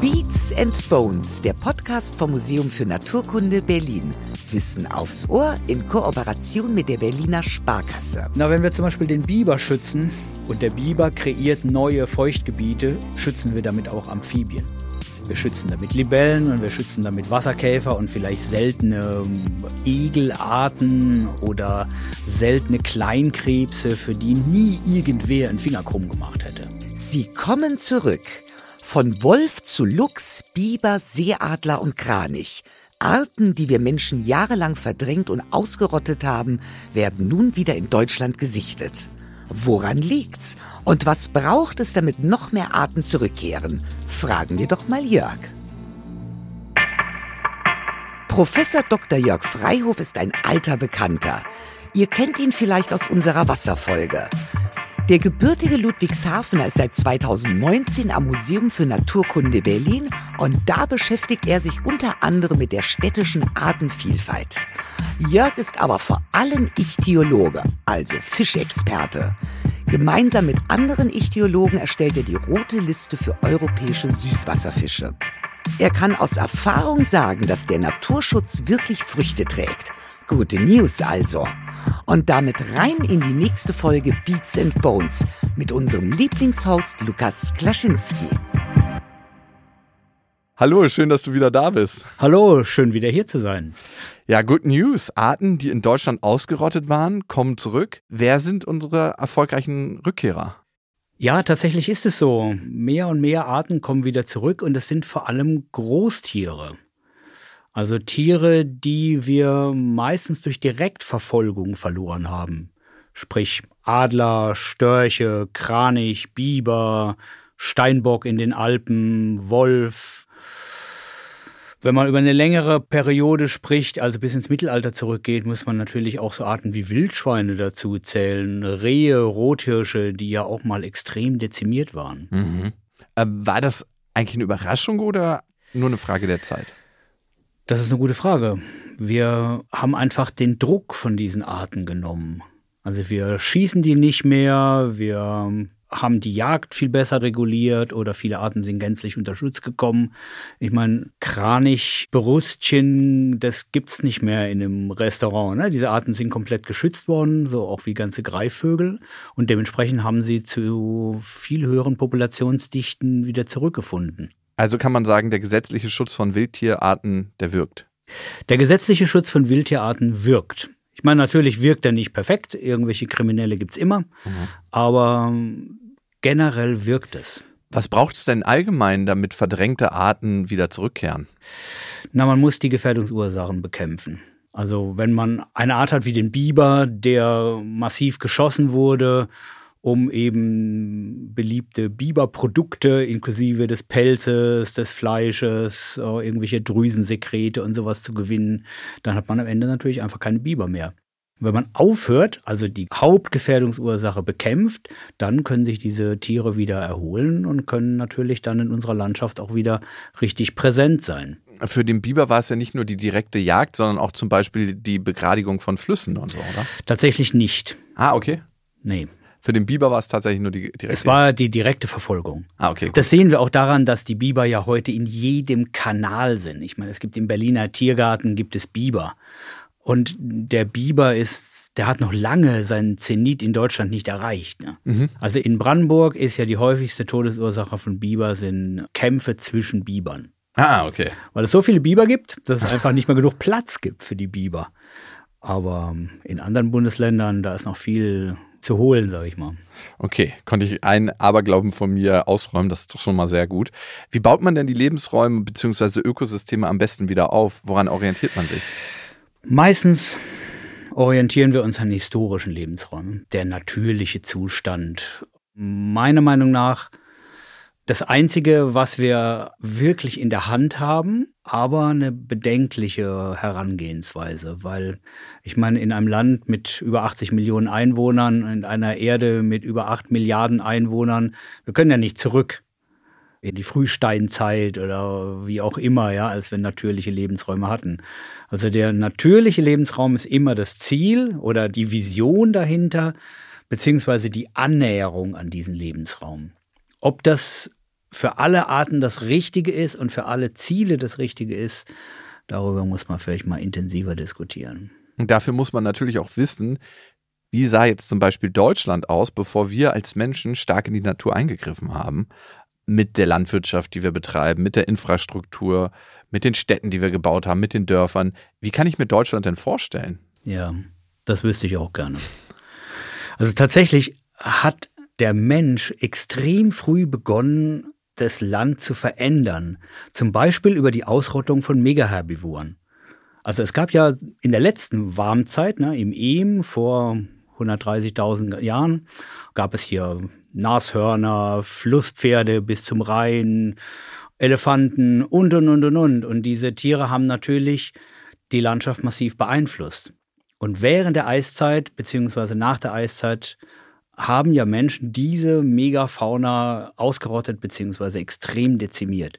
Beats and Bones, der Podcast vom Museum für Naturkunde Berlin. Wissen aufs Ohr in Kooperation mit der Berliner Sparkasse. Na, wenn wir zum Beispiel den Biber schützen und der Biber kreiert neue Feuchtgebiete, schützen wir damit auch Amphibien. Wir schützen damit Libellen und wir schützen damit Wasserkäfer und vielleicht seltene Egelarten oder seltene Kleinkrebse, für die nie irgendwer einen Finger krumm gemacht hätte. Sie kommen zurück. Von Wolf zu Luchs, Biber, Seeadler und Kranich. Arten, die wir Menschen jahrelang verdrängt und ausgerottet haben, werden nun wieder in Deutschland gesichtet. Woran liegt's? Und was braucht es, damit noch mehr Arten zurückkehren? Fragen wir doch mal Jörg. Professor Dr. Jörg Freihof ist ein alter Bekannter. Ihr kennt ihn vielleicht aus unserer Wasserfolge. Der gebürtige Ludwigshafener ist seit 2019 am Museum für Naturkunde Berlin und da beschäftigt er sich unter anderem mit der städtischen Artenvielfalt. Jörg ist aber vor allem Ichthyologe, also Fischexperte. Gemeinsam mit anderen Ichthyologen erstellt er die rote Liste für europäische Süßwasserfische. Er kann aus Erfahrung sagen, dass der Naturschutz wirklich Früchte trägt. Gute News also. Und damit rein in die nächste Folge Beats and Bones mit unserem Lieblingshost Lukas Klaschinski. Hallo, schön, dass du wieder da bist. Hallo, schön wieder hier zu sein. Ja, good news. Arten, die in Deutschland ausgerottet waren, kommen zurück. Wer sind unsere erfolgreichen Rückkehrer? Ja, tatsächlich ist es so. Mehr und mehr Arten kommen wieder zurück und es sind vor allem Großtiere. Also Tiere, die wir meistens durch Direktverfolgung verloren haben. Sprich Adler, Störche, Kranich, Biber, Steinbock in den Alpen, Wolf. Wenn man über eine längere Periode spricht, also bis ins Mittelalter zurückgeht, muss man natürlich auch so Arten wie Wildschweine dazu zählen, Rehe, Rothirsche, die ja auch mal extrem dezimiert waren. Mhm. Äh, war das eigentlich eine Überraschung oder nur eine Frage der Zeit? Das ist eine gute Frage. Wir haben einfach den Druck von diesen Arten genommen. Also wir schießen die nicht mehr, wir haben die Jagd viel besser reguliert oder viele Arten sind gänzlich unter Schutz gekommen. Ich meine, Kranich, Brustchen, das gibt's nicht mehr in einem Restaurant. Ne? Diese Arten sind komplett geschützt worden, so auch wie ganze Greifvögel. Und dementsprechend haben sie zu viel höheren Populationsdichten wieder zurückgefunden. Also kann man sagen, der gesetzliche Schutz von Wildtierarten, der wirkt. Der gesetzliche Schutz von Wildtierarten wirkt. Ich meine, natürlich wirkt er nicht perfekt. Irgendwelche Kriminelle gibt es immer. Mhm. Aber generell wirkt es. Was braucht es denn allgemein, damit verdrängte Arten wieder zurückkehren? Na, man muss die Gefährdungsursachen bekämpfen. Also wenn man eine Art hat wie den Biber, der massiv geschossen wurde um eben beliebte Biberprodukte inklusive des Pelzes, des Fleisches, äh, irgendwelche Drüsensekrete und sowas zu gewinnen, dann hat man am Ende natürlich einfach keine Biber mehr. Wenn man aufhört, also die Hauptgefährdungsursache bekämpft, dann können sich diese Tiere wieder erholen und können natürlich dann in unserer Landschaft auch wieder richtig präsent sein. Für den Biber war es ja nicht nur die direkte Jagd, sondern auch zum Beispiel die Begradigung von Flüssen und so, oder? Tatsächlich nicht. Ah, okay. Nee. Für den Biber war es tatsächlich nur die direkte. Es war die direkte Verfolgung. Ah, okay. Gut. Das sehen wir auch daran, dass die Biber ja heute in jedem Kanal sind. Ich meine, es gibt im Berliner Tiergarten gibt es Biber. Und der Biber ist, der hat noch lange seinen Zenit in Deutschland nicht erreicht. Ne? Mhm. Also in Brandenburg ist ja die häufigste Todesursache von Biber sind Kämpfe zwischen Bibern. Ah, okay. Weil es so viele Biber gibt, dass es einfach nicht mehr genug Platz gibt für die Biber. Aber in anderen Bundesländern, da ist noch viel zu holen, sage ich mal. Okay, konnte ich einen Aberglauben von mir ausräumen, das ist doch schon mal sehr gut. Wie baut man denn die Lebensräume bzw. Ökosysteme am besten wieder auf? Woran orientiert man sich? Meistens orientieren wir uns an historischen Lebensräumen. Der natürliche Zustand. Meiner Meinung nach das Einzige, was wir wirklich in der Hand haben, aber eine bedenkliche Herangehensweise, weil ich meine, in einem Land mit über 80 Millionen Einwohnern, in einer Erde mit über 8 Milliarden Einwohnern, wir können ja nicht zurück in die Frühsteinzeit oder wie auch immer, ja, als wir natürliche Lebensräume hatten. Also der natürliche Lebensraum ist immer das Ziel oder die Vision dahinter, beziehungsweise die Annäherung an diesen Lebensraum. Ob das für alle Arten das Richtige ist und für alle Ziele das Richtige ist, darüber muss man vielleicht mal intensiver diskutieren. Und dafür muss man natürlich auch wissen, wie sah jetzt zum Beispiel Deutschland aus, bevor wir als Menschen stark in die Natur eingegriffen haben? Mit der Landwirtschaft, die wir betreiben, mit der Infrastruktur, mit den Städten, die wir gebaut haben, mit den Dörfern. Wie kann ich mir Deutschland denn vorstellen? Ja, das wüsste ich auch gerne. Also tatsächlich hat der Mensch extrem früh begonnen, das Land zu verändern. Zum Beispiel über die Ausrottung von Megaherbivoren. Also es gab ja in der letzten Warmzeit, ne, im Ehm vor 130.000 Jahren, gab es hier Nashörner, Flusspferde bis zum Rhein, Elefanten und, und, und, und, und. Und diese Tiere haben natürlich die Landschaft massiv beeinflusst. Und während der Eiszeit, beziehungsweise nach der Eiszeit, haben ja Menschen diese Megafauna ausgerottet, beziehungsweise extrem dezimiert.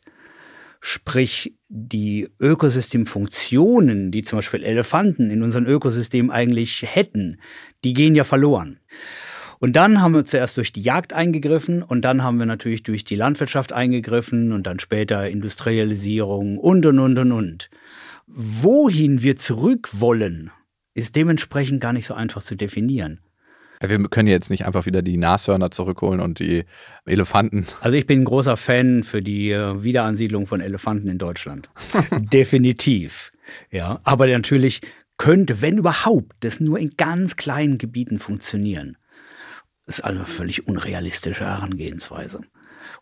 Sprich, die Ökosystemfunktionen, die zum Beispiel Elefanten in unserem Ökosystem eigentlich hätten, die gehen ja verloren. Und dann haben wir zuerst durch die Jagd eingegriffen und dann haben wir natürlich durch die Landwirtschaft eingegriffen und dann später Industrialisierung und und und und und. Wohin wir zurück wollen, ist dementsprechend gar nicht so einfach zu definieren. Wir können jetzt nicht einfach wieder die Nashörner zurückholen und die Elefanten. Also ich bin ein großer Fan für die äh, Wiederansiedlung von Elefanten in Deutschland. Definitiv. Ja, aber natürlich könnte, wenn überhaupt, das nur in ganz kleinen Gebieten funktionieren. Das ist eine völlig unrealistische Herangehensweise.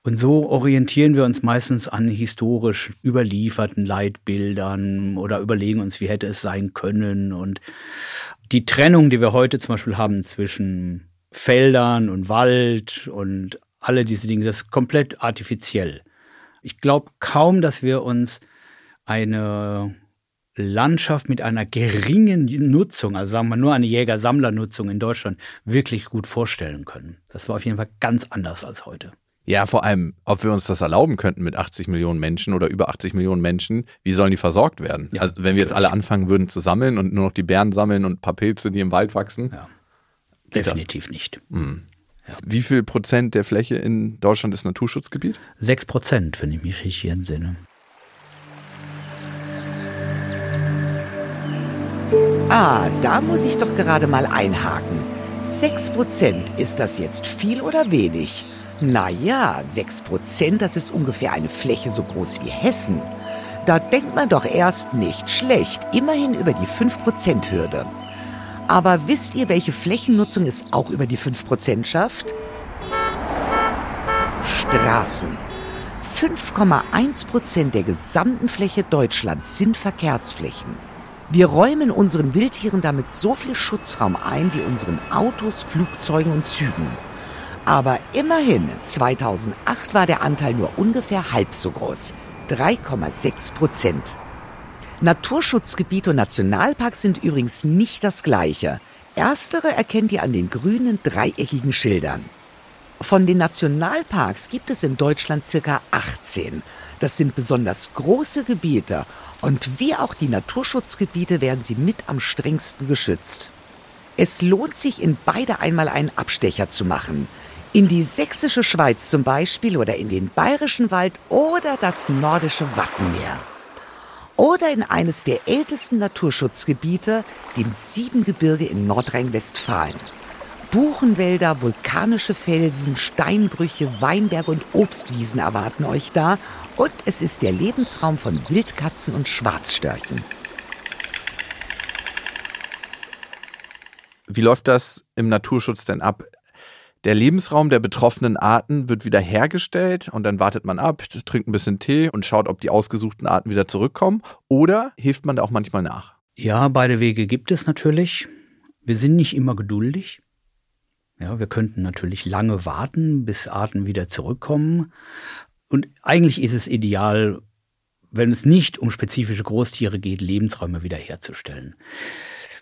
Und so orientieren wir uns meistens an historisch überlieferten Leitbildern oder überlegen uns, wie hätte es sein können. Und die Trennung, die wir heute zum Beispiel haben zwischen Feldern und Wald und alle diese Dinge, das ist komplett artifiziell. Ich glaube kaum, dass wir uns eine Landschaft mit einer geringen Nutzung, also sagen wir nur eine Jäger-Sammler-Nutzung in Deutschland, wirklich gut vorstellen können. Das war auf jeden Fall ganz anders als heute. Ja, vor allem, ob wir uns das erlauben könnten mit 80 Millionen Menschen oder über 80 Millionen Menschen, wie sollen die versorgt werden? Ja, also wenn wir jetzt alle anfangen würden zu sammeln und nur noch die Bären sammeln und ein paar Pilze, die im Wald wachsen. Ja. Definitiv das? nicht. Mhm. Ja. Wie viel Prozent der Fläche in Deutschland ist Naturschutzgebiet? Sechs Prozent, wenn ich mich richtig entsinne. Ah, da muss ich doch gerade mal einhaken. Sechs Prozent, ist das jetzt viel oder wenig? Naja, 6 Prozent, das ist ungefähr eine Fläche so groß wie Hessen. Da denkt man doch erst nicht schlecht, immerhin über die 5%-Hürde. Aber wisst ihr, welche Flächennutzung es auch über die 5% schafft? Straßen. 5,1% der gesamten Fläche Deutschlands sind Verkehrsflächen. Wir räumen unseren Wildtieren damit so viel Schutzraum ein wie unseren Autos, Flugzeugen und Zügen. Aber immerhin, 2008 war der Anteil nur ungefähr halb so groß, 3,6 Prozent. Naturschutzgebiete und Nationalparks sind übrigens nicht das gleiche. Erstere erkennt ihr an den grünen dreieckigen Schildern. Von den Nationalparks gibt es in Deutschland circa 18. Das sind besonders große Gebiete und wie auch die Naturschutzgebiete werden sie mit am strengsten geschützt. Es lohnt sich in beide einmal einen Abstecher zu machen. In die sächsische Schweiz zum Beispiel oder in den bayerischen Wald oder das nordische Wattenmeer. Oder in eines der ältesten Naturschutzgebiete, dem Siebengebirge in Nordrhein-Westfalen. Buchenwälder, vulkanische Felsen, Steinbrüche, Weinberge und Obstwiesen erwarten euch da und es ist der Lebensraum von Wildkatzen und Schwarzstörchen. Wie läuft das im Naturschutz denn ab? Der Lebensraum der betroffenen Arten wird wieder hergestellt und dann wartet man ab, trinkt ein bisschen Tee und schaut, ob die ausgesuchten Arten wieder zurückkommen. Oder hilft man da auch manchmal nach? Ja, beide Wege gibt es natürlich. Wir sind nicht immer geduldig. Ja, wir könnten natürlich lange warten, bis Arten wieder zurückkommen. Und eigentlich ist es ideal, wenn es nicht um spezifische Großtiere geht, Lebensräume wiederherzustellen.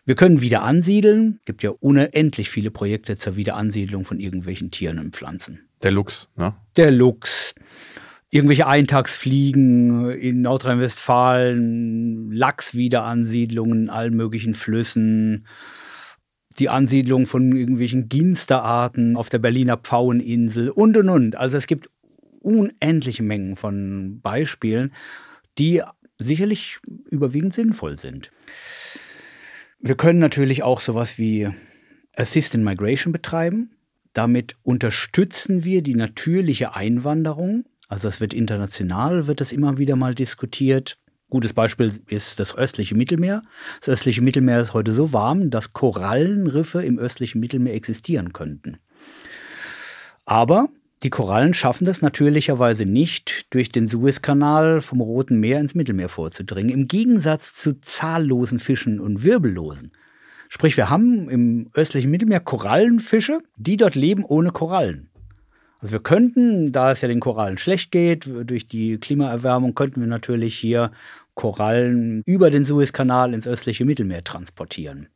Wir können wieder ansiedeln. Es gibt ja unendlich viele Projekte zur Wiederansiedlung von irgendwelchen Tieren und Pflanzen. Der Luchs, ne? Der Luchs. Irgendwelche Eintagsfliegen in Nordrhein-Westfalen, Lachswiederansiedlungen in allen möglichen Flüssen, die Ansiedlung von irgendwelchen Ginsterarten auf der Berliner Pfaueninsel und und und. Also es gibt unendliche Mengen von Beispielen, die sicherlich überwiegend sinnvoll sind. Wir können natürlich auch sowas wie Assistant Migration betreiben. Damit unterstützen wir die natürliche Einwanderung. Also es wird international, wird das immer wieder mal diskutiert. Gutes Beispiel ist das östliche Mittelmeer. Das östliche Mittelmeer ist heute so warm, dass Korallenriffe im östlichen Mittelmeer existieren könnten. Aber die Korallen schaffen das natürlicherweise nicht, durch den Suezkanal vom Roten Meer ins Mittelmeer vorzudringen, im Gegensatz zu zahllosen Fischen und Wirbellosen. Sprich, wir haben im östlichen Mittelmeer Korallenfische, die dort leben ohne Korallen. Also wir könnten, da es ja den Korallen schlecht geht, durch die Klimaerwärmung, könnten wir natürlich hier Korallen über den Suezkanal ins östliche Mittelmeer transportieren.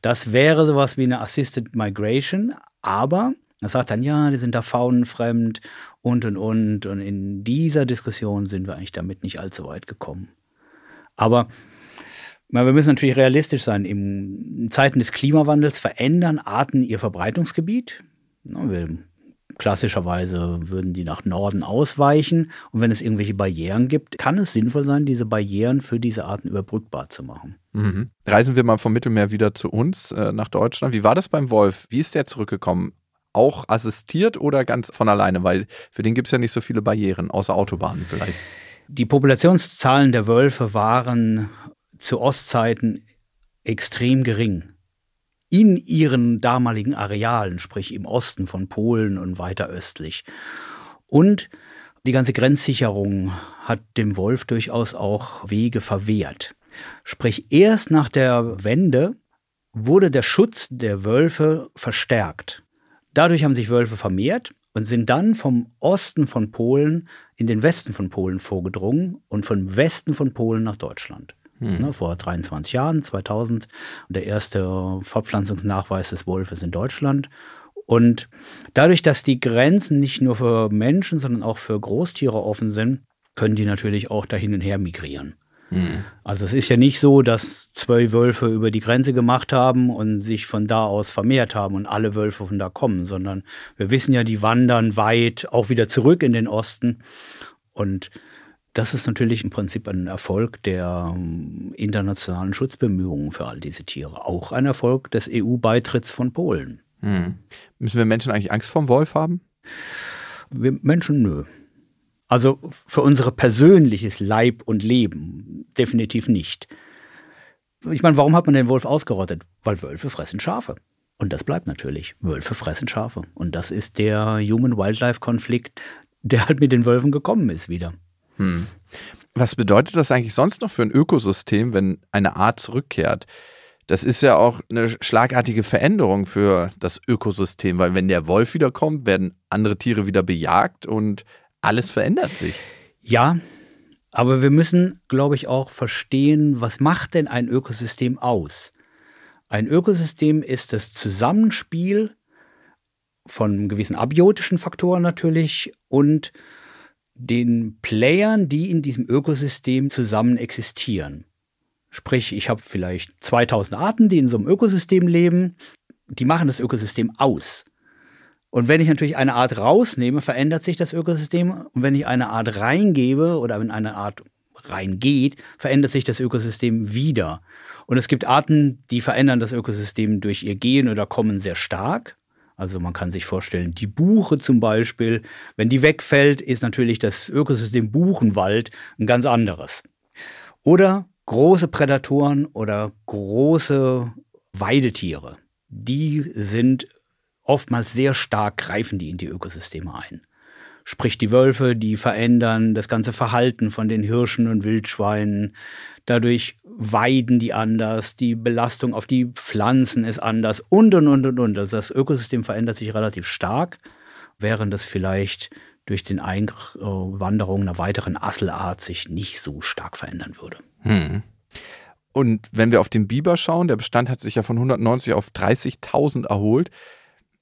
Das wäre sowas wie eine Assisted Migration, aber er sagt dann, ja, die sind da faunenfremd und und und. Und in dieser Diskussion sind wir eigentlich damit nicht allzu weit gekommen. Aber wir müssen natürlich realistisch sein. In Zeiten des Klimawandels verändern Arten ihr Verbreitungsgebiet. Klassischerweise würden die nach Norden ausweichen. Und wenn es irgendwelche Barrieren gibt, kann es sinnvoll sein, diese Barrieren für diese Arten überbrückbar zu machen. Mhm. Reisen wir mal vom Mittelmeer wieder zu uns, äh, nach Deutschland. Wie war das beim Wolf? Wie ist der zurückgekommen? Auch assistiert oder ganz von alleine? Weil für den gibt es ja nicht so viele Barrieren, außer Autobahnen vielleicht. Die Populationszahlen der Wölfe waren zu Ostzeiten extrem gering. In ihren damaligen Arealen, sprich im Osten von Polen und weiter östlich. Und die ganze Grenzsicherung hat dem Wolf durchaus auch Wege verwehrt. Sprich, erst nach der Wende wurde der Schutz der Wölfe verstärkt. Dadurch haben sich Wölfe vermehrt und sind dann vom Osten von Polen in den Westen von Polen vorgedrungen und vom Westen von Polen nach Deutschland. Hm. Ne, vor 23 Jahren, 2000, der erste Fortpflanzungsnachweis des Wolfes in Deutschland. Und dadurch, dass die Grenzen nicht nur für Menschen, sondern auch für Großtiere offen sind, können die natürlich auch dahin und her migrieren. Mhm. Also es ist ja nicht so, dass zwei Wölfe über die Grenze gemacht haben und sich von da aus vermehrt haben und alle Wölfe von da kommen, sondern wir wissen ja, die wandern weit auch wieder zurück in den Osten. Und das ist natürlich im Prinzip ein Erfolg der ähm, internationalen Schutzbemühungen für all diese Tiere. Auch ein Erfolg des EU-Beitritts von Polen. Mhm. Müssen wir Menschen eigentlich Angst vor dem Wolf haben? Wir Menschen nö. Also für unser persönliches Leib und Leben definitiv nicht. Ich meine, warum hat man den Wolf ausgerottet? Weil Wölfe fressen Schafe. Und das bleibt natürlich. Wölfe fressen Schafe. Und das ist der Human-Wildlife-Konflikt, der halt mit den Wölfen gekommen ist wieder. Hm. Was bedeutet das eigentlich sonst noch für ein Ökosystem, wenn eine Art zurückkehrt? Das ist ja auch eine schlagartige Veränderung für das Ökosystem, weil wenn der Wolf wiederkommt, werden andere Tiere wieder bejagt und alles verändert sich. Ja, aber wir müssen, glaube ich, auch verstehen, was macht denn ein Ökosystem aus? Ein Ökosystem ist das Zusammenspiel von gewissen abiotischen Faktoren natürlich und den Playern, die in diesem Ökosystem zusammen existieren. Sprich, ich habe vielleicht 2000 Arten, die in so einem Ökosystem leben, die machen das Ökosystem aus. Und wenn ich natürlich eine Art rausnehme, verändert sich das Ökosystem. Und wenn ich eine Art reingebe oder wenn eine Art reingeht, verändert sich das Ökosystem wieder. Und es gibt Arten, die verändern das Ökosystem durch ihr Gehen oder Kommen sehr stark. Also man kann sich vorstellen, die Buche zum Beispiel, wenn die wegfällt, ist natürlich das Ökosystem Buchenwald ein ganz anderes. Oder große Prädatoren oder große Weidetiere, die sind oftmals sehr stark greifen die in die Ökosysteme ein. Sprich, die Wölfe, die verändern das ganze Verhalten von den Hirschen und Wildschweinen. Dadurch weiden die anders, die Belastung auf die Pflanzen ist anders und, und, und, und, und. Also das Ökosystem verändert sich relativ stark, während das vielleicht durch den Einwanderung einer weiteren Asselart sich nicht so stark verändern würde. Hm. Und wenn wir auf den Biber schauen, der Bestand hat sich ja von 190 auf 30.000 erholt.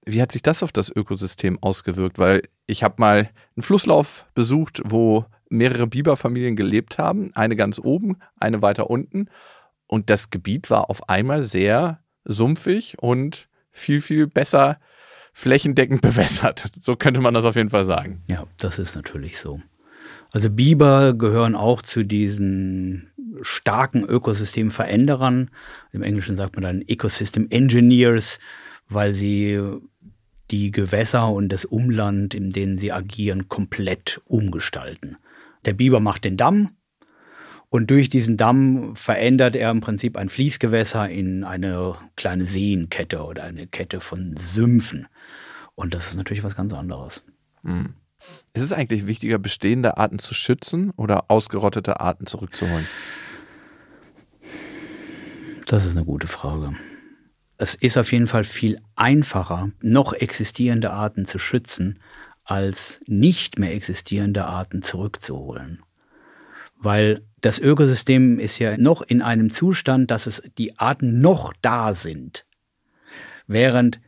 Wie hat sich das auf das Ökosystem ausgewirkt? Weil ich habe mal einen Flusslauf besucht, wo mehrere Biberfamilien gelebt haben. Eine ganz oben, eine weiter unten. Und das Gebiet war auf einmal sehr sumpfig und viel, viel besser flächendeckend bewässert. So könnte man das auf jeden Fall sagen. Ja, das ist natürlich so. Also Biber gehören auch zu diesen starken Ökosystemveränderern. Im Englischen sagt man dann Ecosystem Engineers, weil sie die Gewässer und das Umland, in denen sie agieren, komplett umgestalten. Der Biber macht den Damm und durch diesen Damm verändert er im Prinzip ein Fließgewässer in eine kleine Seenkette oder eine Kette von Sümpfen. Und das ist natürlich was ganz anderes. Mhm. Ist es eigentlich wichtiger, bestehende Arten zu schützen oder ausgerottete Arten zurückzuholen? Das ist eine gute Frage. Es ist auf jeden Fall viel einfacher, noch existierende Arten zu schützen, als nicht mehr existierende Arten zurückzuholen. Weil das Ökosystem ist ja noch in einem Zustand, dass es die Arten noch da sind. Während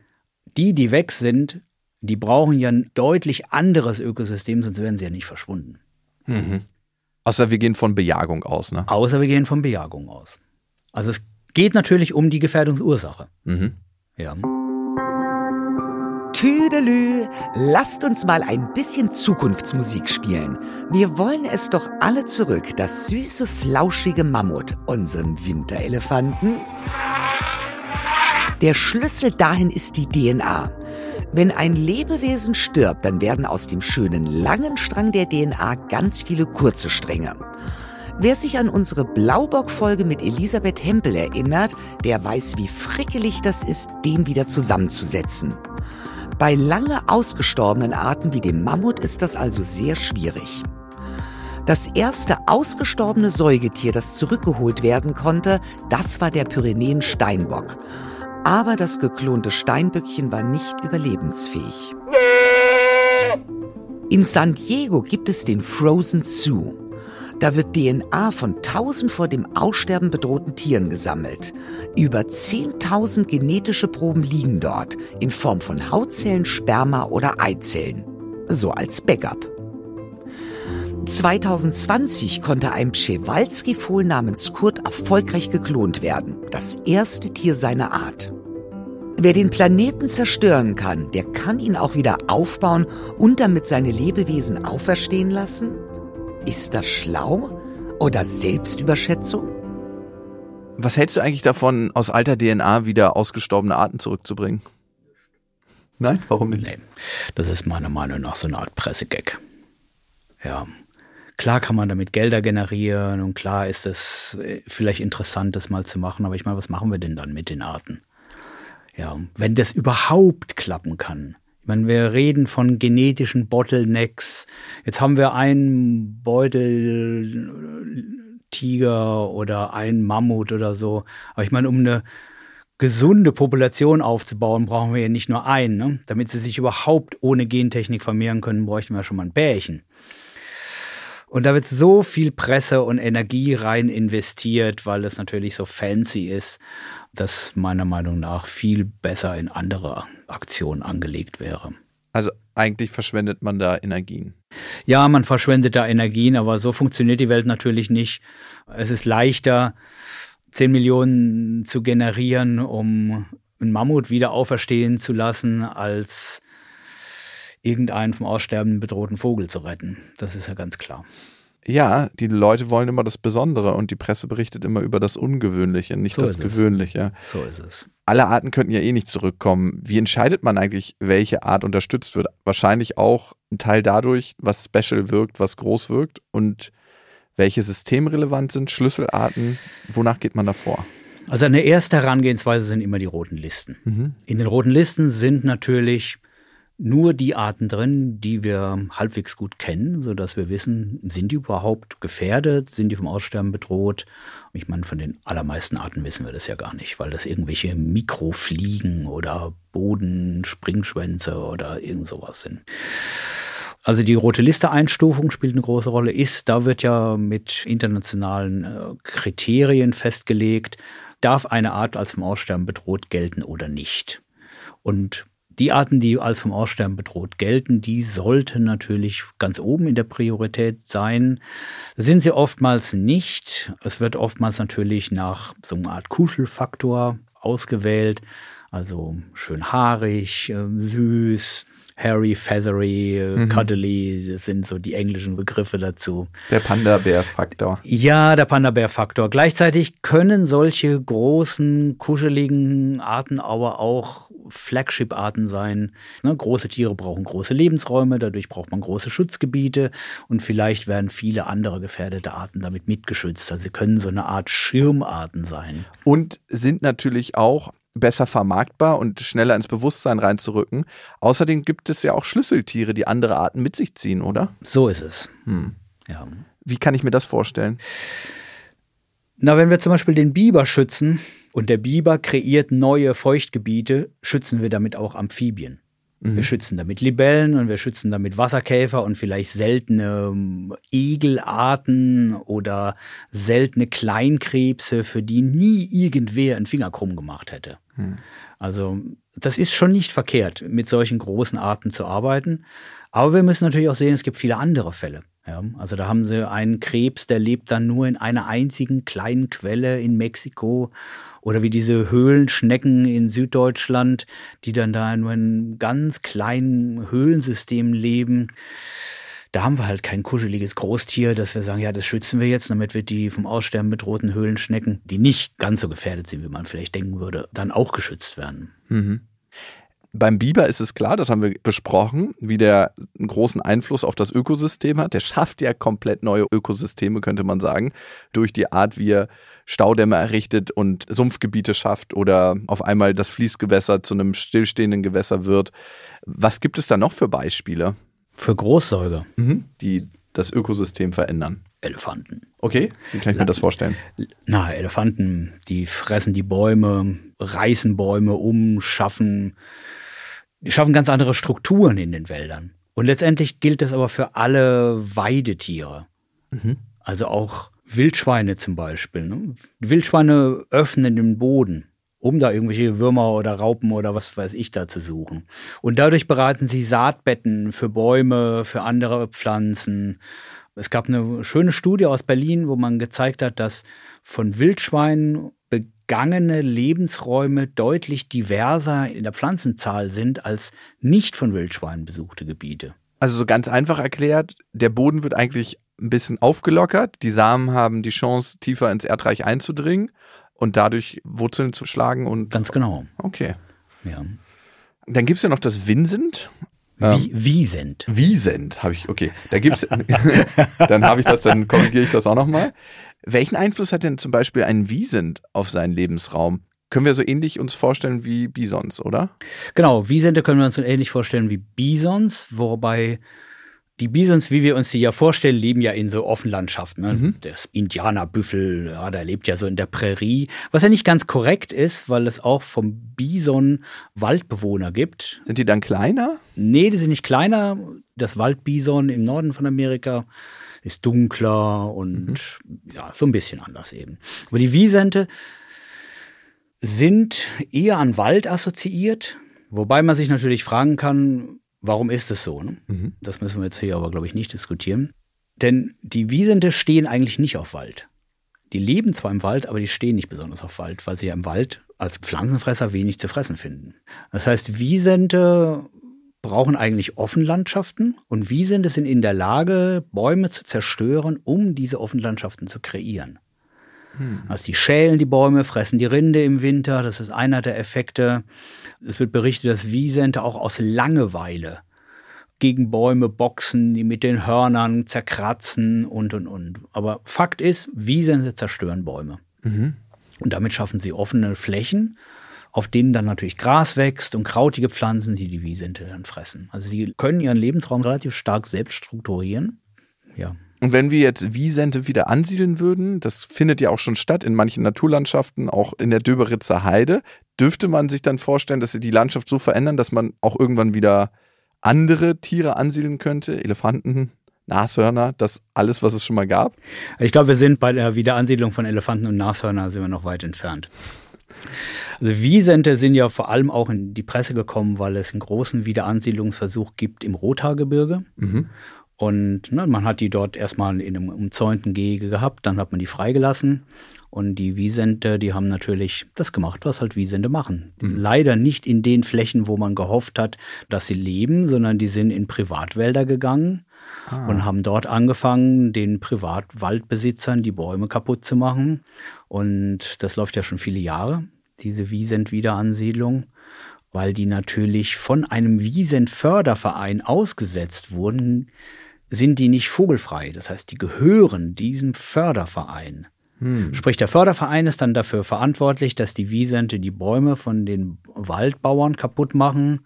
die, die weg sind, die brauchen ja ein deutlich anderes Ökosystem, sonst wären sie ja nicht verschwunden. Mhm. Außer wir gehen von Bejagung aus, ne? Außer wir gehen von Bejagung aus. Also es geht natürlich um die Gefährdungsursache. Mhm. Ja. Tüdelü, lasst uns mal ein bisschen Zukunftsmusik spielen. Wir wollen es doch alle zurück, das süße, flauschige Mammut, unseren Winterelefanten. Der Schlüssel dahin ist die DNA. Wenn ein Lebewesen stirbt, dann werden aus dem schönen langen Strang der DNA ganz viele kurze Stränge. Wer sich an unsere Blaubock-Folge mit Elisabeth Hempel erinnert, der weiß, wie frickelig das ist, den wieder zusammenzusetzen. Bei lange ausgestorbenen Arten wie dem Mammut ist das also sehr schwierig. Das erste ausgestorbene Säugetier, das zurückgeholt werden konnte, das war der Pyrenäen-Steinbock. Aber das geklonte Steinböckchen war nicht überlebensfähig. In San Diego gibt es den Frozen Zoo. Da wird DNA von tausend vor dem Aussterben bedrohten Tieren gesammelt. Über 10.000 genetische Proben liegen dort, in Form von Hautzellen, Sperma oder Eizellen. So als Backup. 2020 konnte ein Przewalski-Fohl namens Kurt erfolgreich geklont werden. Das erste Tier seiner Art. Wer den Planeten zerstören kann, der kann ihn auch wieder aufbauen und damit seine Lebewesen auferstehen lassen? Ist das schlau oder Selbstüberschätzung? Was hältst du eigentlich davon, aus alter DNA wieder ausgestorbene Arten zurückzubringen? Nein, warum nicht? Nee, das ist meiner Meinung nach so eine Art Pressegag. Ja, klar kann man damit Gelder generieren und klar ist es äh, vielleicht interessant, das mal zu machen, aber ich meine, was machen wir denn dann mit den Arten? Ja, wenn das überhaupt klappen kann. Meine, wir reden von genetischen Bottlenecks. Jetzt haben wir einen Beuteltiger oder einen Mammut oder so. Aber ich meine, um eine gesunde Population aufzubauen, brauchen wir ja nicht nur einen. Ne? Damit sie sich überhaupt ohne Gentechnik vermehren können, bräuchten wir schon mal ein Bärchen. Und da wird so viel Presse und Energie rein investiert, weil es natürlich so fancy ist, dass meiner Meinung nach viel besser in andere Aktionen angelegt wäre. Also eigentlich verschwendet man da Energien. Ja, man verschwendet da Energien, aber so funktioniert die Welt natürlich nicht. Es ist leichter, 10 Millionen zu generieren, um einen Mammut wieder auferstehen zu lassen, als irgendeinen vom Aussterben bedrohten Vogel zu retten. Das ist ja ganz klar. Ja, die Leute wollen immer das Besondere und die Presse berichtet immer über das Ungewöhnliche, nicht so das Gewöhnliche. Es. So ist es. Alle Arten könnten ja eh nicht zurückkommen. Wie entscheidet man eigentlich, welche Art unterstützt wird? Wahrscheinlich auch ein Teil dadurch, was special wirkt, was groß wirkt und welche systemrelevant sind, Schlüsselarten. Wonach geht man da vor? Also eine erste Herangehensweise sind immer die roten Listen. Mhm. In den roten Listen sind natürlich nur die Arten drin, die wir halbwegs gut kennen, sodass wir wissen, sind die überhaupt gefährdet, sind die vom Aussterben bedroht. Ich meine, von den allermeisten Arten wissen wir das ja gar nicht, weil das irgendwelche Mikrofliegen oder Bodenspringschwänze oder irgend sowas sind. Also die rote Liste Einstufung spielt eine große Rolle. Ist, da wird ja mit internationalen äh, Kriterien festgelegt, darf eine Art als vom Aussterben bedroht gelten oder nicht. Und die Arten, die als vom Aussterben bedroht gelten, die sollten natürlich ganz oben in der Priorität sein. sind sie oftmals nicht. Es wird oftmals natürlich nach so einer Art Kuschelfaktor ausgewählt. Also schön haarig, äh, süß, hairy, feathery, mhm. cuddly, das sind so die englischen Begriffe dazu. Der Panda-Bär-Faktor. Ja, der Panda-Bär-Faktor. Gleichzeitig können solche großen, kuscheligen Arten aber auch Flagship-Arten sein. Ne, große Tiere brauchen große Lebensräume, dadurch braucht man große Schutzgebiete und vielleicht werden viele andere gefährdete Arten damit mitgeschützt. Also sie können so eine Art Schirmarten sein. Und sind natürlich auch besser vermarktbar und schneller ins Bewusstsein reinzurücken. Außerdem gibt es ja auch Schlüsseltiere, die andere Arten mit sich ziehen, oder? So ist es. Hm. Ja. Wie kann ich mir das vorstellen? Na, wenn wir zum Beispiel den Biber schützen und der Biber kreiert neue Feuchtgebiete, schützen wir damit auch Amphibien. Mhm. Wir schützen damit Libellen und wir schützen damit Wasserkäfer und vielleicht seltene ähm, Egelarten oder seltene Kleinkrebse, für die nie irgendwer einen Finger krumm gemacht hätte. Mhm. Also das ist schon nicht verkehrt, mit solchen großen Arten zu arbeiten. Aber wir müssen natürlich auch sehen, es gibt viele andere Fälle. Ja, also da haben sie einen Krebs, der lebt dann nur in einer einzigen kleinen Quelle in Mexiko oder wie diese Höhlenschnecken in Süddeutschland, die dann da nur in ganz kleinen Höhlensystemen leben. Da haben wir halt kein kuscheliges Großtier, dass wir sagen, ja, das schützen wir jetzt, damit wir die vom Aussterben bedrohten Höhlenschnecken, die nicht ganz so gefährdet sind, wie man vielleicht denken würde, dann auch geschützt werden. Mhm. Beim Biber ist es klar, das haben wir besprochen, wie der einen großen Einfluss auf das Ökosystem hat. Der schafft ja komplett neue Ökosysteme, könnte man sagen, durch die Art, wie er Staudämme errichtet und Sumpfgebiete schafft oder auf einmal das Fließgewässer zu einem stillstehenden Gewässer wird. Was gibt es da noch für Beispiele? Für Großsäuger. Mhm, die das Ökosystem verändern. Elefanten. Okay, wie kann ich mir das vorstellen? Na, Elefanten, die fressen die Bäume, reißen Bäume um, schaffen die schaffen ganz andere Strukturen in den Wäldern. Und letztendlich gilt das aber für alle Weidetiere. Mhm. Also auch Wildschweine zum Beispiel. Ne? Wildschweine öffnen den Boden, um da irgendwelche Würmer oder Raupen oder was weiß ich da zu suchen. Und dadurch bereiten sie Saatbetten für Bäume, für andere Pflanzen. Es gab eine schöne Studie aus Berlin, wo man gezeigt hat, dass von Wildschweinen begangene Lebensräume deutlich diverser in der Pflanzenzahl sind als nicht von Wildschweinen besuchte Gebiete. Also so ganz einfach erklärt, der Boden wird eigentlich ein bisschen aufgelockert, die Samen haben die Chance, tiefer ins Erdreich einzudringen und dadurch Wurzeln zu schlagen und. Ganz genau. Okay. Ja. Dann gibt es ja noch das Vincent. Wie, ähm, Wiesent. Wiesent habe ich, okay. Da gibt's, dann habe ich das, dann korrigiere ich das auch nochmal. Welchen Einfluss hat denn zum Beispiel ein Wiesent auf seinen Lebensraum? Können wir so ähnlich uns vorstellen wie Bisons, oder? Genau, Wiesente können wir uns so ähnlich vorstellen wie Bisons, wobei die Bisons, wie wir uns die ja vorstellen, leben ja in so Offenlandschaften. Ne? Mhm. Das Indianerbüffel, ja, der lebt ja so in der Prärie. Was ja nicht ganz korrekt ist, weil es auch vom Bison Waldbewohner gibt. Sind die dann kleiner? Nee, die sind nicht kleiner. Das Waldbison im Norden von Amerika ist dunkler und mhm. ja, so ein bisschen anders eben. Aber die Wiesente sind eher an Wald assoziiert, wobei man sich natürlich fragen kann, warum ist es so? Ne? Mhm. Das müssen wir jetzt hier aber, glaube ich, nicht diskutieren. Denn die Wiesente stehen eigentlich nicht auf Wald. Die leben zwar im Wald, aber die stehen nicht besonders auf Wald, weil sie ja im Wald als Pflanzenfresser wenig zu fressen finden. Das heißt, Wiesente brauchen eigentlich Offenlandschaften und wie sind es in der Lage, Bäume zu zerstören, um diese Offenlandschaften zu kreieren. Hm. Also die schälen die Bäume, fressen die Rinde im Winter, das ist einer der Effekte. Es wird berichtet, dass Wiesente auch aus Langeweile gegen Bäume boxen, die mit den Hörnern zerkratzen und und und. Aber Fakt ist, Wiesente zerstören Bäume. Mhm. Und damit schaffen sie offene Flächen auf denen dann natürlich Gras wächst und krautige Pflanzen, die die Wiesente dann fressen. Also sie können ihren Lebensraum relativ stark selbst strukturieren. Ja. Und wenn wir jetzt Wiesente wieder ansiedeln würden, das findet ja auch schon statt in manchen Naturlandschaften, auch in der Döberitzer Heide, dürfte man sich dann vorstellen, dass sie die Landschaft so verändern, dass man auch irgendwann wieder andere Tiere ansiedeln könnte, Elefanten, Nashörner, das alles, was es schon mal gab? Ich glaube, wir sind bei der Wiederansiedlung von Elefanten und Nashörner sind wir noch weit entfernt. Also Wiesente sind ja vor allem auch in die Presse gekommen, weil es einen großen Wiederansiedlungsversuch gibt im Rothaargebirge. Mhm. Und ne, man hat die dort erstmal in einem umzäunten Gehege gehabt, dann hat man die freigelassen. Und die Wiesente, die haben natürlich das gemacht, was halt Wiesente machen. Mhm. Leider nicht in den Flächen, wo man gehofft hat, dass sie leben, sondern die sind in Privatwälder gegangen ah. und haben dort angefangen, den Privatwaldbesitzern die Bäume kaputt zu machen. Und das läuft ja schon viele Jahre, diese Wiesent-Wiederansiedlung weil die natürlich von einem Wiesenförderverein ausgesetzt wurden, sind die nicht vogelfrei. Das heißt, die gehören diesem Förderverein. Hm. Sprich, der Förderverein ist dann dafür verantwortlich, dass die Wiesente die Bäume von den Waldbauern kaputt machen.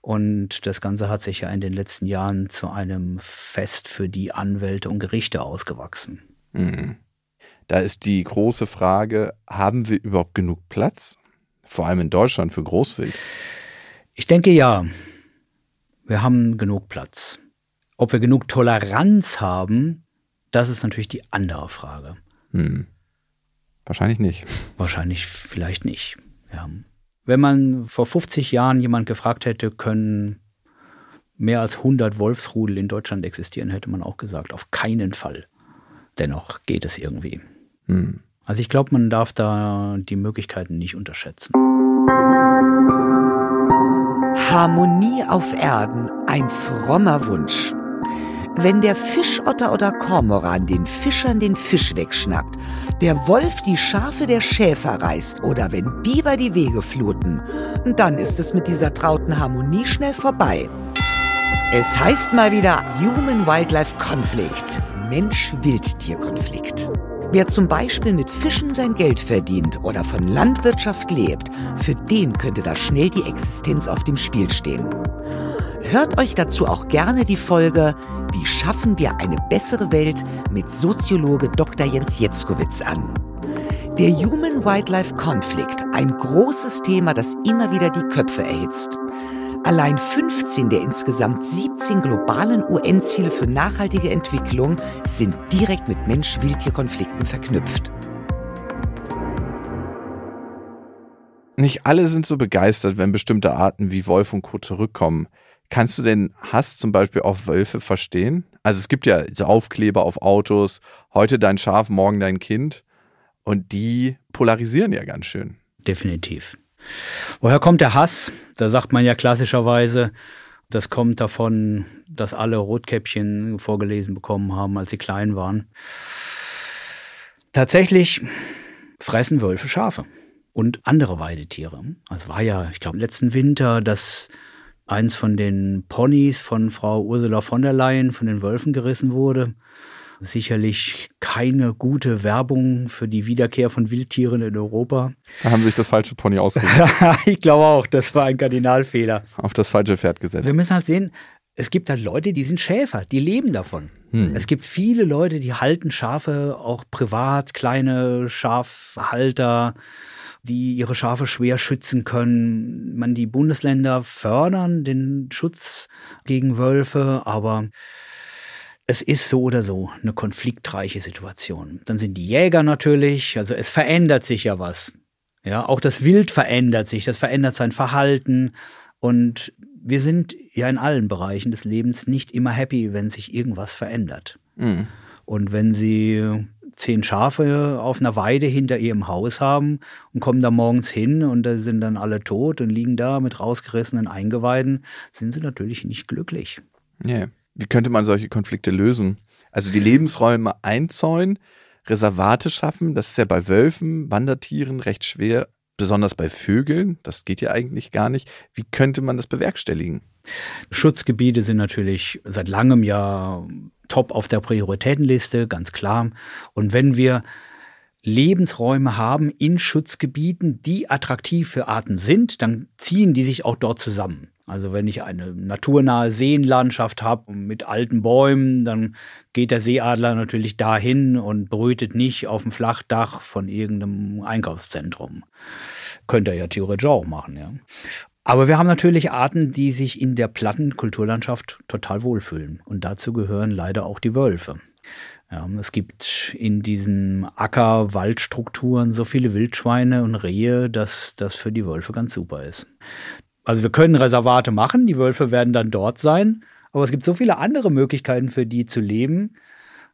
Und das Ganze hat sich ja in den letzten Jahren zu einem Fest für die Anwälte und Gerichte ausgewachsen. Hm. Da ist die große Frage, haben wir überhaupt genug Platz? Vor allem in Deutschland für Großwild. Ich denke ja. Wir haben genug Platz. Ob wir genug Toleranz haben, das ist natürlich die andere Frage. Hm. Wahrscheinlich nicht. Wahrscheinlich vielleicht nicht. Ja. Wenn man vor 50 Jahren jemand gefragt hätte, können mehr als 100 Wolfsrudel in Deutschland existieren, hätte man auch gesagt, auf keinen Fall. Dennoch geht es irgendwie. Hm. Also ich glaube, man darf da die Möglichkeiten nicht unterschätzen. Harmonie auf Erden, ein frommer Wunsch. Wenn der Fischotter oder Kormoran den Fischern den Fisch wegschnappt, der Wolf die Schafe der Schäfer reißt oder wenn Biber die Wege fluten, dann ist es mit dieser trauten Harmonie schnell vorbei. Es heißt mal wieder Human-Wildlife-Conflict, Mensch-Wildtier-Konflikt. Wer zum Beispiel mit Fischen sein Geld verdient oder von Landwirtschaft lebt, für den könnte da schnell die Existenz auf dem Spiel stehen. Hört euch dazu auch gerne die Folge Wie schaffen wir eine bessere Welt mit Soziologe Dr. Jens Jetzkowitz an. Der Human-Wildlife-Konflikt, ein großes Thema, das immer wieder die Köpfe erhitzt. Allein 15 der insgesamt 17 globalen UN-Ziele für nachhaltige Entwicklung sind direkt mit Mensch-Wildtier-Konflikten verknüpft. Nicht alle sind so begeistert, wenn bestimmte Arten wie Wolf und Co. zurückkommen. Kannst du den Hass zum Beispiel auf Wölfe verstehen? Also es gibt ja so Aufkleber auf Autos, heute dein Schaf, morgen dein Kind. Und die polarisieren ja ganz schön. Definitiv. Woher kommt der Hass? Da sagt man ja klassischerweise, das kommt davon, dass alle Rotkäppchen vorgelesen bekommen haben, als sie klein waren. Tatsächlich fressen Wölfe Schafe und andere Weidetiere. Es war ja, ich glaube, letzten Winter, dass eins von den Ponys von Frau Ursula von der Leyen von den Wölfen gerissen wurde. Sicherlich keine gute Werbung für die Wiederkehr von Wildtieren in Europa. Da haben sich das falsche Pony ausgesucht. ich glaube auch, das war ein Kardinalfehler. Auf das falsche Pferd gesetzt. Wir müssen halt sehen, es gibt halt Leute, die sind Schäfer, die leben davon. Hm. Es gibt viele Leute, die halten Schafe auch privat, kleine Schafhalter die ihre Schafe schwer schützen können. Man, die Bundesländer fördern den Schutz gegen Wölfe, aber es ist so oder so eine konfliktreiche Situation. Dann sind die Jäger natürlich, also es verändert sich ja was. Ja, auch das Wild verändert sich, das verändert sein Verhalten und wir sind ja in allen Bereichen des Lebens nicht immer happy, wenn sich irgendwas verändert. Mhm. Und wenn sie zehn Schafe auf einer Weide hinter ihrem Haus haben und kommen da morgens hin und da sind dann alle tot und liegen da mit rausgerissenen Eingeweiden, sind sie natürlich nicht glücklich. Ja. Wie könnte man solche Konflikte lösen? Also die Lebensräume einzäunen, Reservate schaffen, das ist ja bei Wölfen, Wandertieren recht schwer, besonders bei Vögeln, das geht ja eigentlich gar nicht. Wie könnte man das bewerkstelligen? Schutzgebiete sind natürlich seit langem ja top auf der Prioritätenliste, ganz klar. Und wenn wir Lebensräume haben in Schutzgebieten, die attraktiv für Arten sind, dann ziehen die sich auch dort zusammen. Also wenn ich eine naturnahe Seenlandschaft habe mit alten Bäumen, dann geht der Seeadler natürlich dahin und brütet nicht auf dem Flachdach von irgendeinem Einkaufszentrum. Könnte er ja theoretisch auch machen, ja. Aber wir haben natürlich Arten, die sich in der platten Kulturlandschaft total wohlfühlen. Und dazu gehören leider auch die Wölfe. Ja, es gibt in diesen Acker-Waldstrukturen so viele Wildschweine und Rehe, dass das für die Wölfe ganz super ist. Also wir können Reservate machen, die Wölfe werden dann dort sein, aber es gibt so viele andere Möglichkeiten für die zu leben.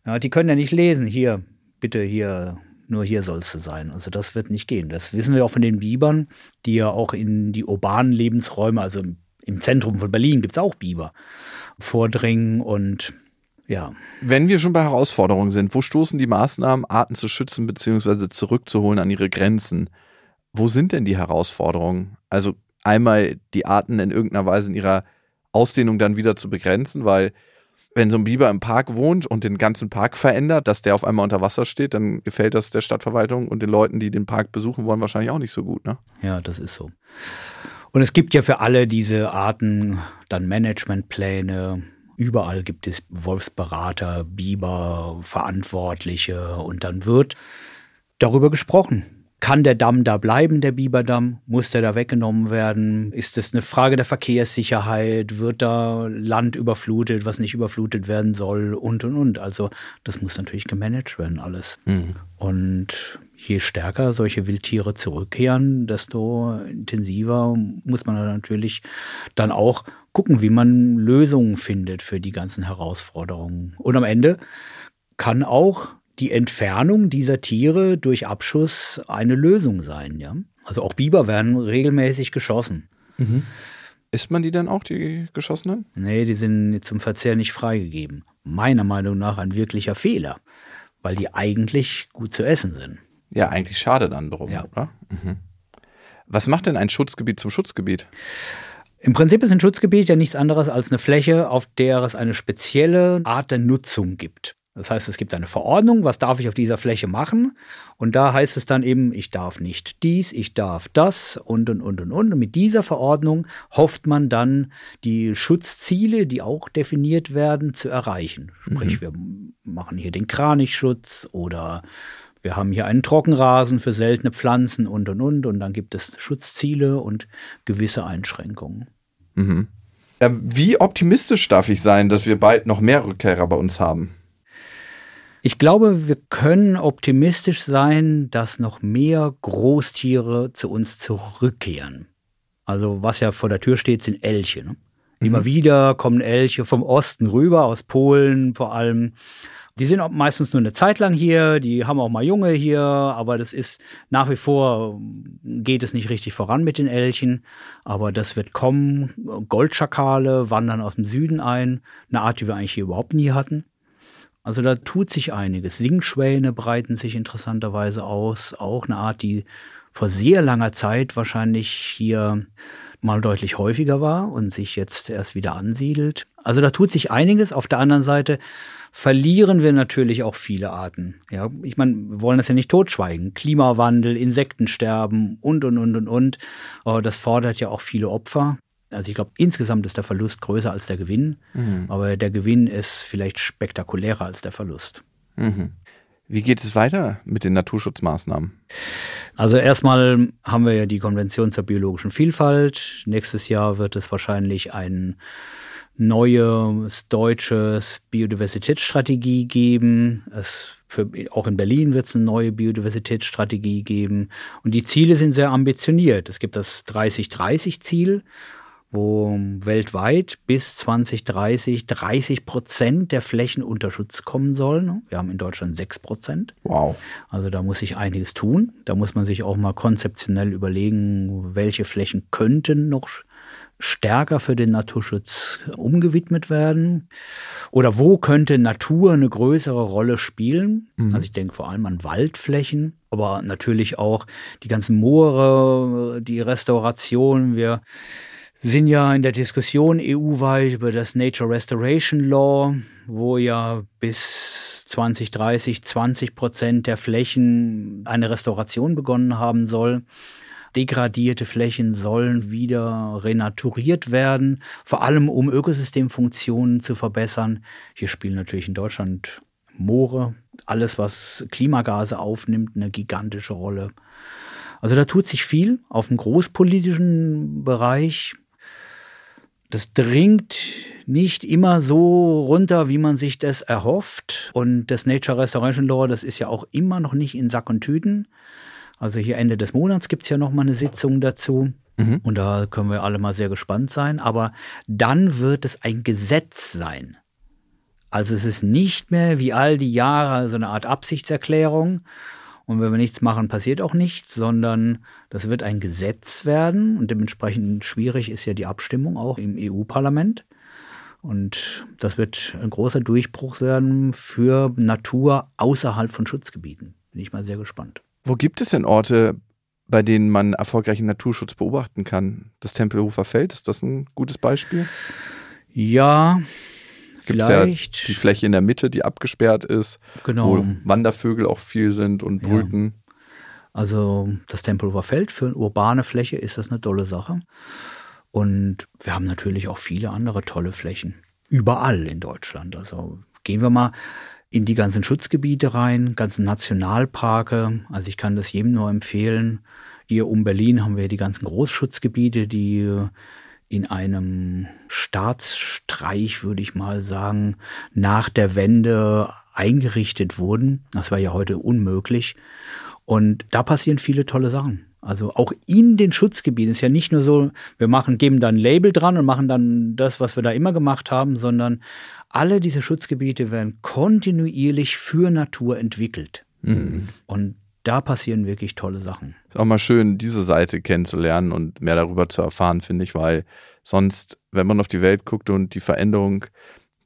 Ja, die können ja nicht lesen. Hier, bitte hier nur hier sollst du sein. Also das wird nicht gehen. Das wissen wir auch von den Bibern, die ja auch in die urbanen Lebensräume, also im Zentrum von Berlin gibt es auch Biber, vordringen und ja. Wenn wir schon bei Herausforderungen sind, wo stoßen die Maßnahmen, Arten zu schützen bzw. zurückzuholen an ihre Grenzen? Wo sind denn die Herausforderungen? Also einmal die Arten in irgendeiner Weise in ihrer Ausdehnung dann wieder zu begrenzen, weil wenn so ein Biber im Park wohnt und den ganzen Park verändert, dass der auf einmal unter Wasser steht, dann gefällt das der Stadtverwaltung und den Leuten, die den Park besuchen wollen, wahrscheinlich auch nicht so gut. Ne? Ja, das ist so. Und es gibt ja für alle diese Arten dann Managementpläne. Überall gibt es Wolfsberater, Biber, Verantwortliche und dann wird darüber gesprochen. Kann der Damm da bleiben, der Biberdamm? Muss der da weggenommen werden? Ist es eine Frage der Verkehrssicherheit? Wird da Land überflutet, was nicht überflutet werden soll? Und, und, und. Also das muss natürlich gemanagt werden, alles. Mhm. Und je stärker solche Wildtiere zurückkehren, desto intensiver muss man natürlich dann auch gucken, wie man Lösungen findet für die ganzen Herausforderungen. Und am Ende kann auch die Entfernung dieser Tiere durch Abschuss eine Lösung sein. Ja? Also auch Biber werden regelmäßig geschossen. Mhm. Isst man die dann auch, die geschossenen? Nee, die sind zum Verzehr nicht freigegeben. Meiner Meinung nach ein wirklicher Fehler, weil die eigentlich gut zu essen sind. Ja, eigentlich schade dann drum, ja. oder? Mhm. Was macht denn ein Schutzgebiet zum Schutzgebiet? Im Prinzip ist ein Schutzgebiet ja nichts anderes als eine Fläche, auf der es eine spezielle Art der Nutzung gibt. Das heißt, es gibt eine Verordnung, was darf ich auf dieser Fläche machen? Und da heißt es dann eben, ich darf nicht dies, ich darf das und und und und und. Und mit dieser Verordnung hofft man dann, die Schutzziele, die auch definiert werden, zu erreichen. Sprich, mhm. wir machen hier den Kranichschutz oder wir haben hier einen Trockenrasen für seltene Pflanzen und und und. Und dann gibt es Schutzziele und gewisse Einschränkungen. Mhm. Wie optimistisch darf ich sein, dass wir bald noch mehr Rückkehrer bei uns haben? Ich glaube, wir können optimistisch sein, dass noch mehr Großtiere zu uns zurückkehren. Also was ja vor der Tür steht, sind Elche. Ne? Mhm. Immer wieder kommen Elche vom Osten rüber, aus Polen vor allem. Die sind auch meistens nur eine Zeit lang hier, die haben auch mal Junge hier, aber das ist nach wie vor, geht es nicht richtig voran mit den Elchen. Aber das wird kommen. Goldschakale wandern aus dem Süden ein, eine Art, die wir eigentlich hier überhaupt nie hatten. Also da tut sich einiges. Singschwäne breiten sich interessanterweise aus. Auch eine Art, die vor sehr langer Zeit wahrscheinlich hier mal deutlich häufiger war und sich jetzt erst wieder ansiedelt. Also da tut sich einiges. Auf der anderen Seite verlieren wir natürlich auch viele Arten. Ja, ich meine, wir wollen das ja nicht totschweigen. Klimawandel, Insektensterben und, und, und, und, und. Das fordert ja auch viele Opfer. Also ich glaube, insgesamt ist der Verlust größer als der Gewinn, mhm. aber der Gewinn ist vielleicht spektakulärer als der Verlust. Mhm. Wie geht es weiter mit den Naturschutzmaßnahmen? Also erstmal haben wir ja die Konvention zur biologischen Vielfalt. Nächstes Jahr wird es wahrscheinlich ein neues deutsches Biodiversitätsstrategie geben. Es für, auch in Berlin wird es eine neue Biodiversitätsstrategie geben. Und die Ziele sind sehr ambitioniert. Es gibt das 30-30-Ziel wo weltweit bis 2030 30 Prozent der Flächen unter Schutz kommen sollen. Wir haben in Deutschland 6 Prozent. Wow. Also da muss sich einiges tun. Da muss man sich auch mal konzeptionell überlegen, welche Flächen könnten noch stärker für den Naturschutz umgewidmet werden? Oder wo könnte Natur eine größere Rolle spielen? Mhm. Also ich denke vor allem an Waldflächen, aber natürlich auch die ganzen Moore, die Restauration. Wir sind ja in der Diskussion EU-weit über das Nature Restoration Law, wo ja bis 2030 20 Prozent der Flächen eine Restauration begonnen haben soll. Degradierte Flächen sollen wieder renaturiert werden, vor allem um Ökosystemfunktionen zu verbessern. Hier spielen natürlich in Deutschland Moore, alles was Klimagase aufnimmt, eine gigantische Rolle. Also da tut sich viel auf dem großpolitischen Bereich das dringt nicht immer so runter, wie man sich das erhofft. Und das Nature Restoration Law, das ist ja auch immer noch nicht in Sack und Tüten. Also hier Ende des Monats gibt es ja noch mal eine Sitzung dazu. Mhm. Und da können wir alle mal sehr gespannt sein. Aber dann wird es ein Gesetz sein. Also es ist nicht mehr wie all die Jahre so eine Art Absichtserklärung. Und wenn wir nichts machen, passiert auch nichts, sondern das wird ein Gesetz werden. Und dementsprechend schwierig ist ja die Abstimmung auch im EU-Parlament. Und das wird ein großer Durchbruch werden für Natur außerhalb von Schutzgebieten. Bin ich mal sehr gespannt. Wo gibt es denn Orte, bei denen man erfolgreichen Naturschutz beobachten kann? Das Tempelhofer Feld, ist das ein gutes Beispiel? Ja, Gibt's vielleicht. Ja die Fläche in der Mitte, die abgesperrt ist, genau. wo Wandervögel auch viel sind und brüten. Ja. Also das Tempelhofer Feld für eine urbane Fläche ist das eine tolle Sache. Und wir haben natürlich auch viele andere tolle Flächen. Überall in Deutschland. Also gehen wir mal in die ganzen Schutzgebiete rein, ganzen Nationalparke. Also ich kann das jedem nur empfehlen. Hier um Berlin haben wir die ganzen Großschutzgebiete, die in einem Staatsstreich, würde ich mal sagen, nach der Wende eingerichtet wurden. Das war ja heute unmöglich. Und da passieren viele tolle Sachen. Also auch in den Schutzgebieten ist ja nicht nur so, wir machen, geben dann ein Label dran und machen dann das, was wir da immer gemacht haben, sondern alle diese Schutzgebiete werden kontinuierlich für Natur entwickelt. Mhm. Und da passieren wirklich tolle Sachen. Ist auch mal schön, diese Seite kennenzulernen und mehr darüber zu erfahren, finde ich, weil sonst, wenn man auf die Welt guckt und die Veränderung,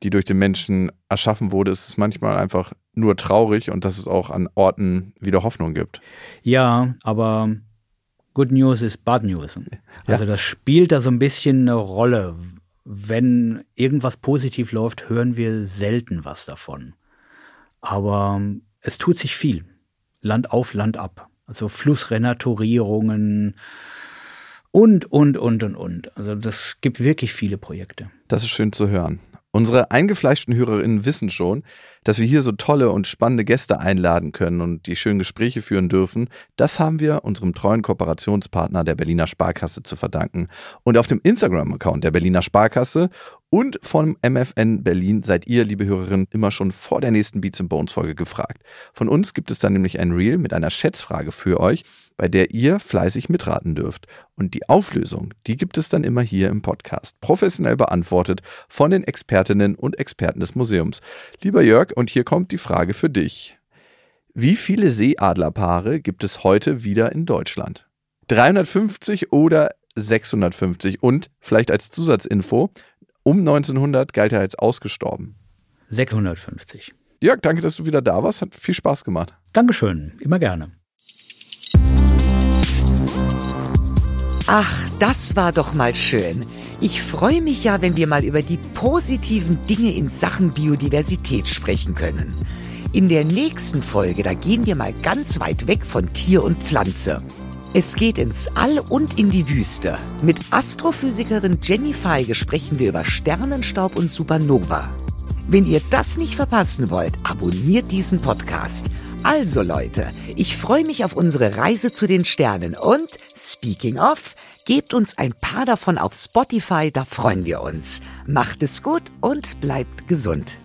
die durch den Menschen erschaffen wurde, ist es manchmal einfach nur traurig und dass es auch an Orten wieder Hoffnung gibt. Ja, aber Good News ist Bad News. Also das spielt da so ein bisschen eine Rolle. Wenn irgendwas positiv läuft, hören wir selten was davon. Aber es tut sich viel. Land auf, Land ab. Also Flussrenaturierungen und, und, und, und, und. Also das gibt wirklich viele Projekte. Das ist schön zu hören. Unsere eingefleischten Hörerinnen wissen schon, dass wir hier so tolle und spannende Gäste einladen können und die schönen Gespräche führen dürfen. Das haben wir unserem treuen Kooperationspartner der Berliner Sparkasse zu verdanken. Und auf dem Instagram-Account der Berliner Sparkasse und vom MFN Berlin seid ihr, liebe Hörerinnen, immer schon vor der nächsten Beats Bones Folge gefragt. Von uns gibt es dann nämlich ein Reel mit einer Schätzfrage für euch, bei der ihr fleißig mitraten dürft. Und die Auflösung, die gibt es dann immer hier im Podcast, professionell beantwortet von den Expertinnen und Experten des Museums. Lieber Jörg, und hier kommt die Frage für dich. Wie viele Seeadlerpaare gibt es heute wieder in Deutschland? 350 oder 650? Und vielleicht als Zusatzinfo, um 1900 galt er als ausgestorben. 650. Jörg, danke, dass du wieder da warst. Hat viel Spaß gemacht. Dankeschön, immer gerne. Ach, das war doch mal schön. Ich freue mich ja, wenn wir mal über die positiven Dinge in Sachen Biodiversität sprechen können. In der nächsten Folge, da gehen wir mal ganz weit weg von Tier und Pflanze. Es geht ins All und in die Wüste. Mit Astrophysikerin Jenny Feige sprechen wir über Sternenstaub und Supernova. Wenn ihr das nicht verpassen wollt, abonniert diesen Podcast. Also Leute, ich freue mich auf unsere Reise zu den Sternen und, speaking of, gebt uns ein paar davon auf Spotify, da freuen wir uns. Macht es gut und bleibt gesund.